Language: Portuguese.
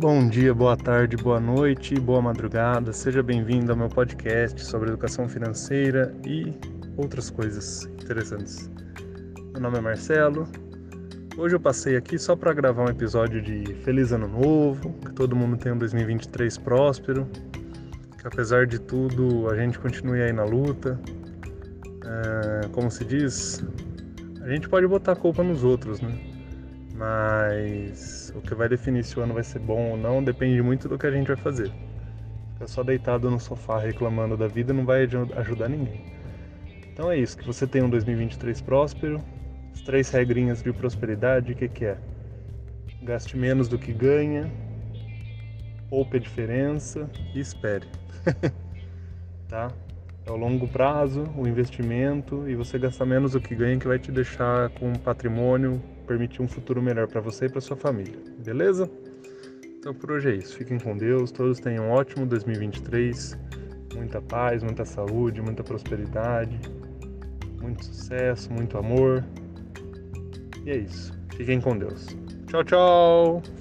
Bom dia, boa tarde, boa noite, boa madrugada. Seja bem-vindo ao meu podcast sobre educação financeira e outras coisas interessantes. Meu nome é Marcelo. Hoje eu passei aqui só para gravar um episódio de Feliz Ano Novo, que todo mundo tenha um 2023 próspero, que apesar de tudo a gente continue aí na luta. É, como se diz, a gente pode botar a culpa nos outros, né? Mas o que vai definir se o ano vai ser bom ou não depende muito do que a gente vai fazer. Ficar só deitado no sofá reclamando da vida não vai ajudar ninguém. Então é isso, que você tenha um 2023 próspero. As três regrinhas de prosperidade, o que, que é? Gaste menos do que ganha, poupe a diferença e espere. tá? É o longo prazo, o investimento e você gastar menos do que ganha que vai te deixar com um patrimônio permitir um futuro melhor para você e para sua família. Beleza? Então por hoje é isso. Fiquem com Deus, todos tenham um ótimo 2023. Muita paz, muita saúde, muita prosperidade, muito sucesso, muito amor. E é isso. Fiquem com Deus. Tchau, tchau!